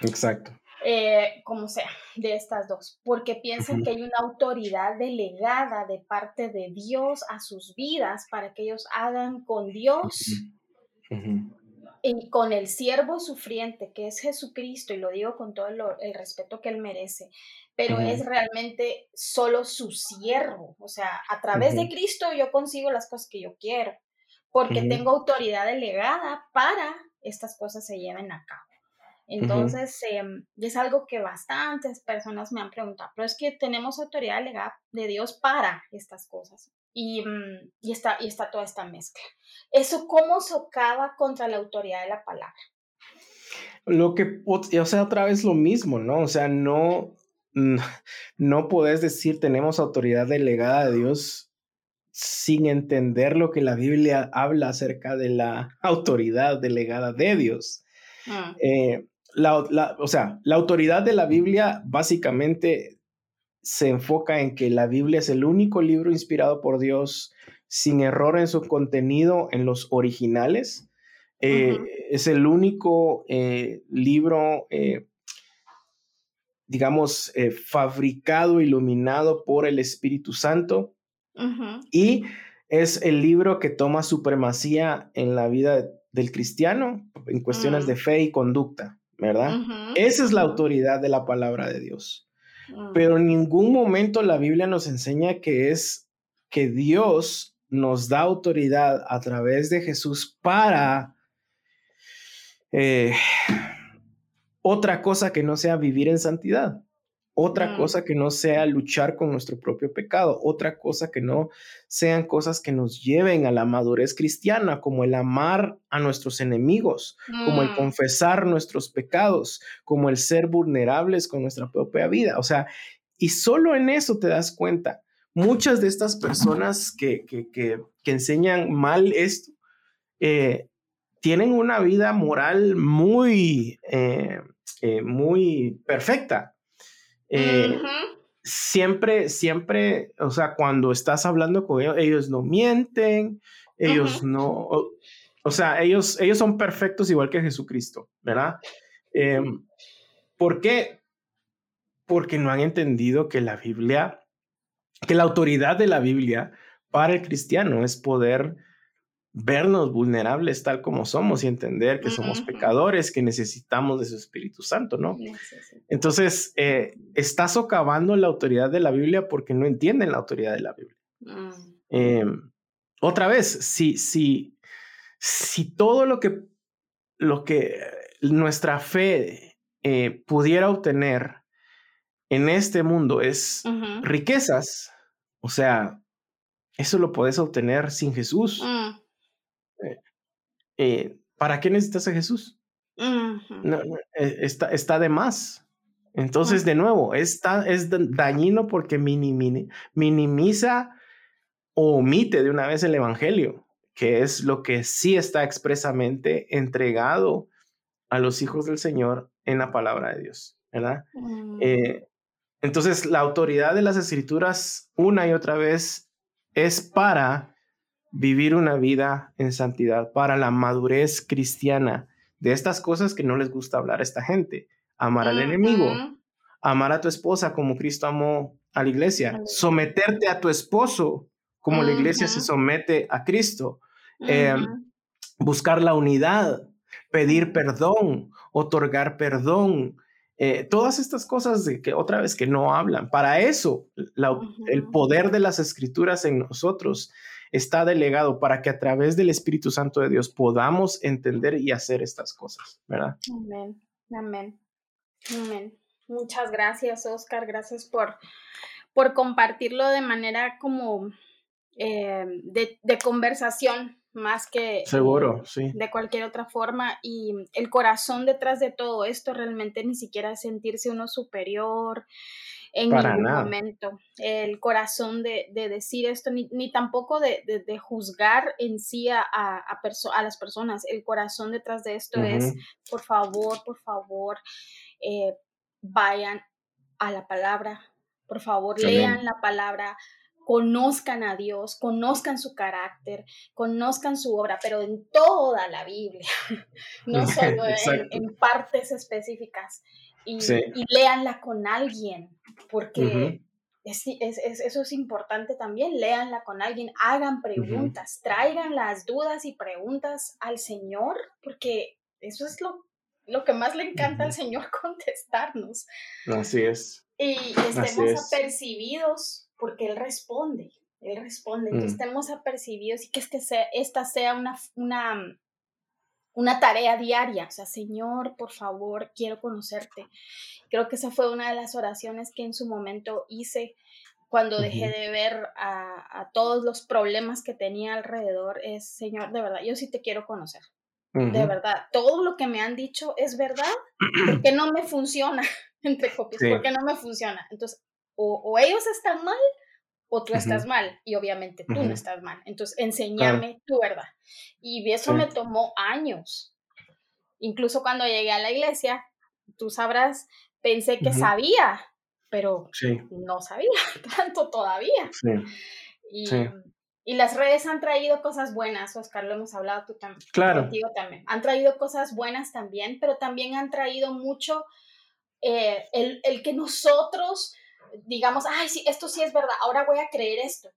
Exacto.
Eh, como sea, de estas dos, porque piensan que hay una autoridad delegada de parte de Dios a sus vidas para que ellos hagan con Dios y con el siervo sufriente que es Jesucristo, y lo digo con todo el, respeto que él merece, pero es realmente solo su siervo, o sea, a través de Cristo yo consigo las cosas que yo quiero porque tengo autoridad delegada para estas cosas se lleven a cabo. Entonces, em, es algo que bastantes personas me han preguntado, pero es que tenemos autoridad delegada de Dios para estas cosas. Y, mm, y, está, y está toda esta mezcla. ¿Eso cómo socava contra la autoridad de la palabra?
Lo que, o sea, otra vez lo mismo, ¿no? O sea, no, no podés decir tenemos autoridad delegada de Dios sin entender lo que la Biblia habla acerca de la autoridad delegada de Dios. Ah. Eh, o sea, la autoridad de la Biblia básicamente se enfoca en que la Biblia es el único libro inspirado por Dios sin error en su contenido en los originales. Eh, es el único eh, libro, digamos, fabricado, iluminado por el Espíritu Santo y es el libro que toma supremacía en la vida del cristiano en cuestiones de mm. fe y conducta, ¿verdad? Esa es la autoridad de la palabra de Dios. Mm. Pero en ningún momento la Biblia nos enseña que es que Dios nos da autoridad a través de Jesús para eh, otra cosa que no sea vivir en santidad. Otra
Mm.
cosa que no sea luchar con nuestro propio pecado, otra cosa que no sean cosas que nos lleven a la madurez cristiana, como el amar a nuestros enemigos, como el
Mm.
confesar nuestros pecados, como el ser vulnerables con nuestra propia vida. O sea, y solo en eso te das cuenta. Muchas de estas personas que, que, que, que enseñan mal esto, eh, tienen una vida moral muy, eh, eh, muy perfecta. Eh, siempre, siempre, o sea, cuando estás hablando con ellos, ellos no mienten, ellos no, o, o sea, ellos, ellos son perfectos igual que Jesucristo, ¿verdad? Em, ¿Por qué? Porque no han entendido que la Biblia, que la autoridad de la Biblia para el cristiano es poder vernos vulnerables tal como somos y entender que somos pecadores, que necesitamos de su Espíritu Santo, ¿no? Entonces, eh, está socavando la autoridad de la Biblia porque no entienden la autoridad de la Biblia.
Mm.
Eh, otra vez, si, si, si todo lo que, lo que nuestra fe eh, pudiera obtener en este mundo es riquezas, o sea, eso lo puedes obtener sin Jesús.
Mm.
Eh, ¿Para qué necesitas a Jesús? No, eh, está, está de más. Entonces, de nuevo, está, es da- dañino porque mini- mini- minimiza o omite de una vez el Evangelio, que es lo que sí está expresamente entregado a los hijos del Señor en la palabra de Dios, ¿verdad?
Mm.
Eh, entonces, la autoridad de las escrituras una y otra vez es para vivir una vida en santidad, para la madurez cristiana de estas cosas que no les gusta hablar a esta gente. Amar al enemigo, amar a tu esposa como Cristo amó a la iglesia, someterte a tu esposo como la iglesia se somete a Cristo, eh,
Ujú.
buscar la unidad, pedir perdón, otorgar perdón, eh, todas estas cosas de que otra vez que no hablan. Para eso, la- el poder de las escrituras en nosotros está delegado para que a través del Espíritu Santo de Dios podamos entender y hacer estas cosas, ¿verdad?
Amén, amén, amén. Muchas gracias, Oscar. Gracias por, por compartirlo de manera como eh, de, de conversación más que eh,
Seguro, sí.
de cualquier otra forma. Y el corazón detrás de todo esto realmente ni siquiera es sentirse uno superior en
Para
ningún
nada.
momento. El corazón de, de decir esto, ni, ni tampoco de, de- de juzgar en sí a, a, perso- a las personas. El corazón detrás de esto es, por favor, por favor, eh, vayan a la palabra, por favor, lean la palabra, conozcan a Dios, conozcan su carácter, conozcan su obra, pero en toda la Biblia, no solo en, en partes específicas. Y,
Sí.
y léanla con alguien, porque es- es- es- eso es importante también, léanla con alguien, hagan preguntas, traigan las dudas y preguntas al Señor, porque eso es lo, lo que más le encanta al. Señor contestarnos
Así es.
y estemos
es.
apercibidos porque Él responde, Él responde, entonces
Mm.
estemos apercibidos y que este sea, esta sea una, una, una tarea diaria, o sea, Señor, por favor, quiero conocerte. Creo que esa fue una de las oraciones que en su momento hice cuando dejé de ver a, a todos los problemas que tenía alrededor, es, Señor, de verdad, yo sí te quiero conocer, de verdad, todo lo que me han dicho es verdad, ¿por qué no me funciona? Entre copias,
Sí.
¿por qué no me funciona? Entonces, o, o ellos están mal o tú estás
Ujú.
mal y obviamente tú no
Ujú.
estás mal. Entonces, enséñame tu verdad. Y eso
Sí.
me tomó años. Incluso cuando llegué a la iglesia, tú sabrás, pensé que
Ujú.
sabía, pero
Sí,
no sabía tanto todavía.
sí.
Y,
Sí.
y las redes han traído cosas buenas, Oscar, lo hemos hablado tú también.
Claro.
Contigo también. Han traído cosas buenas también, pero también han traído mucho eh, el, el que nosotros digamos, ay, sí, esto sí es verdad, ahora voy a creer esto.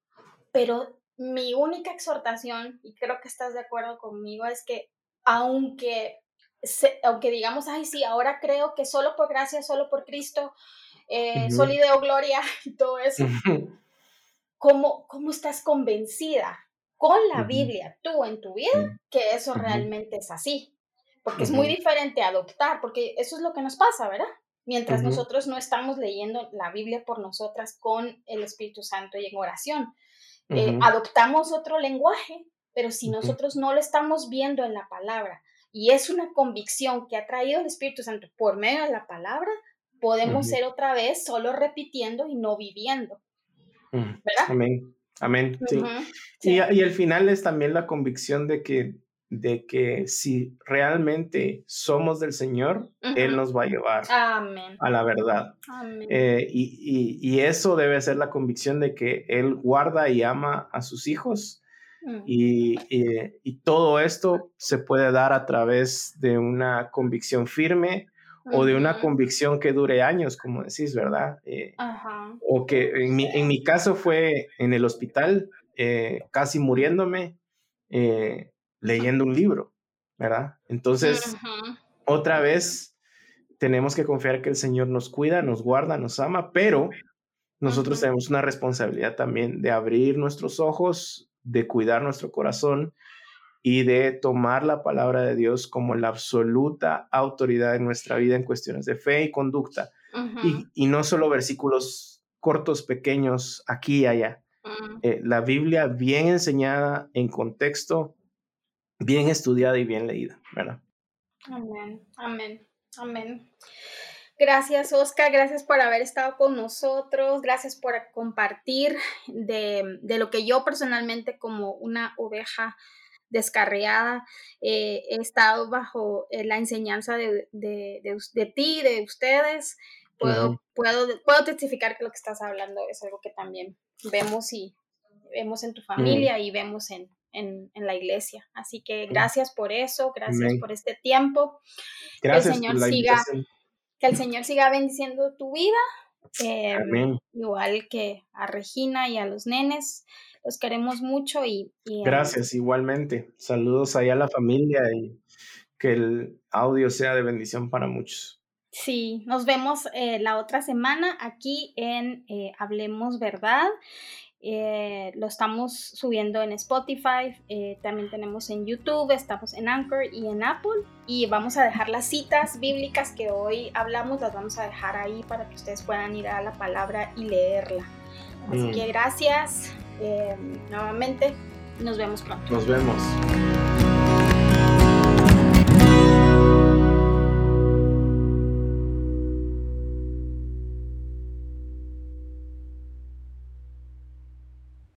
Pero mi única exhortación, y creo que estás de acuerdo conmigo, es que aunque, se- aunque digamos, ay, sí, ahora creo que solo por gracia, solo por Cristo, eh,
Ujú.
solo y deo gloria y todo eso. ¿cómo, cómo estás convencida con la. Biblia, tú en tu vida, que eso realmente es así? Porque es muy diferente adoptar, porque eso es lo que nos pasa, ¿verdad? Mientras nosotros no estamos leyendo la Biblia por nosotras con el Espíritu Santo y en oración. Eh, adoptamos otro lenguaje, pero si nosotros no lo estamos viendo en la palabra y es una convicción que ha traído el Espíritu Santo por medio de la palabra, podemos ser otra vez solo repitiendo y no viviendo.
¿Verdad? Amén. Amén. Sí. Y, y al final es también la convicción de que de que si realmente somos del Señor, Él nos va a llevar a la verdad. Eh, y, eso debe ser la convicción de que Él guarda y ama a sus hijos. Mm. Y, todo esto se puede dar a través de una convicción firme o de una convicción que dure años, como decís, ¿verdad? Eh, o que en mi, en mi, caso fue en el hospital, eh, casi muriéndome leyendo un libro, ¿verdad? Entonces, otra vez, tenemos que confiar que el Señor nos cuida, nos guarda, nos ama, pero nosotros tenemos una responsabilidad también de abrir nuestros ojos, de cuidar nuestro corazón y de tomar la palabra de Dios como la absoluta autoridad en nuestra vida en cuestiones de fe y conducta. y, no solo versículos cortos, pequeños, aquí y allá. Mm. Eh, la Biblia bien enseñada en contexto bien estudiada y bien leída, ¿verdad?
Amén, amén, amén. Gracias, Oscar. Gracias por haber estado con nosotros. Gracias por compartir de, lo que yo personalmente como una oveja descarriada eh, he estado bajo eh, la enseñanza de, de, ti, de ustedes. Puedo, puedo, puedo testificar que lo que estás hablando es algo que también vemos y vemos en tu familia y vemos en, en, la iglesia. Así que gracias por eso, gracias por este tiempo. Gracias que el Señor siga, que el Señor siga bendiciendo tu vida. Em, igual que a Regina y a los nenes. Los queremos mucho y...
Em, gracias, igualmente. Saludos ahí a la familia y que el audio sea de bendición para muchos.
Sí, nos vemos eh, la otra semana aquí en eh, Hablemos Verdad. Eh, lo estamos subiendo en Spotify, eh, también tenemos en YouTube, estamos en Anchor y en Apple. Y vamos a dejar las citas bíblicas que hoy hablamos, las vamos a dejar ahí para que ustedes puedan ir a la palabra y leerla. Así mm. que gracias eh, nuevamente, nos vemos pronto.
Nos vemos.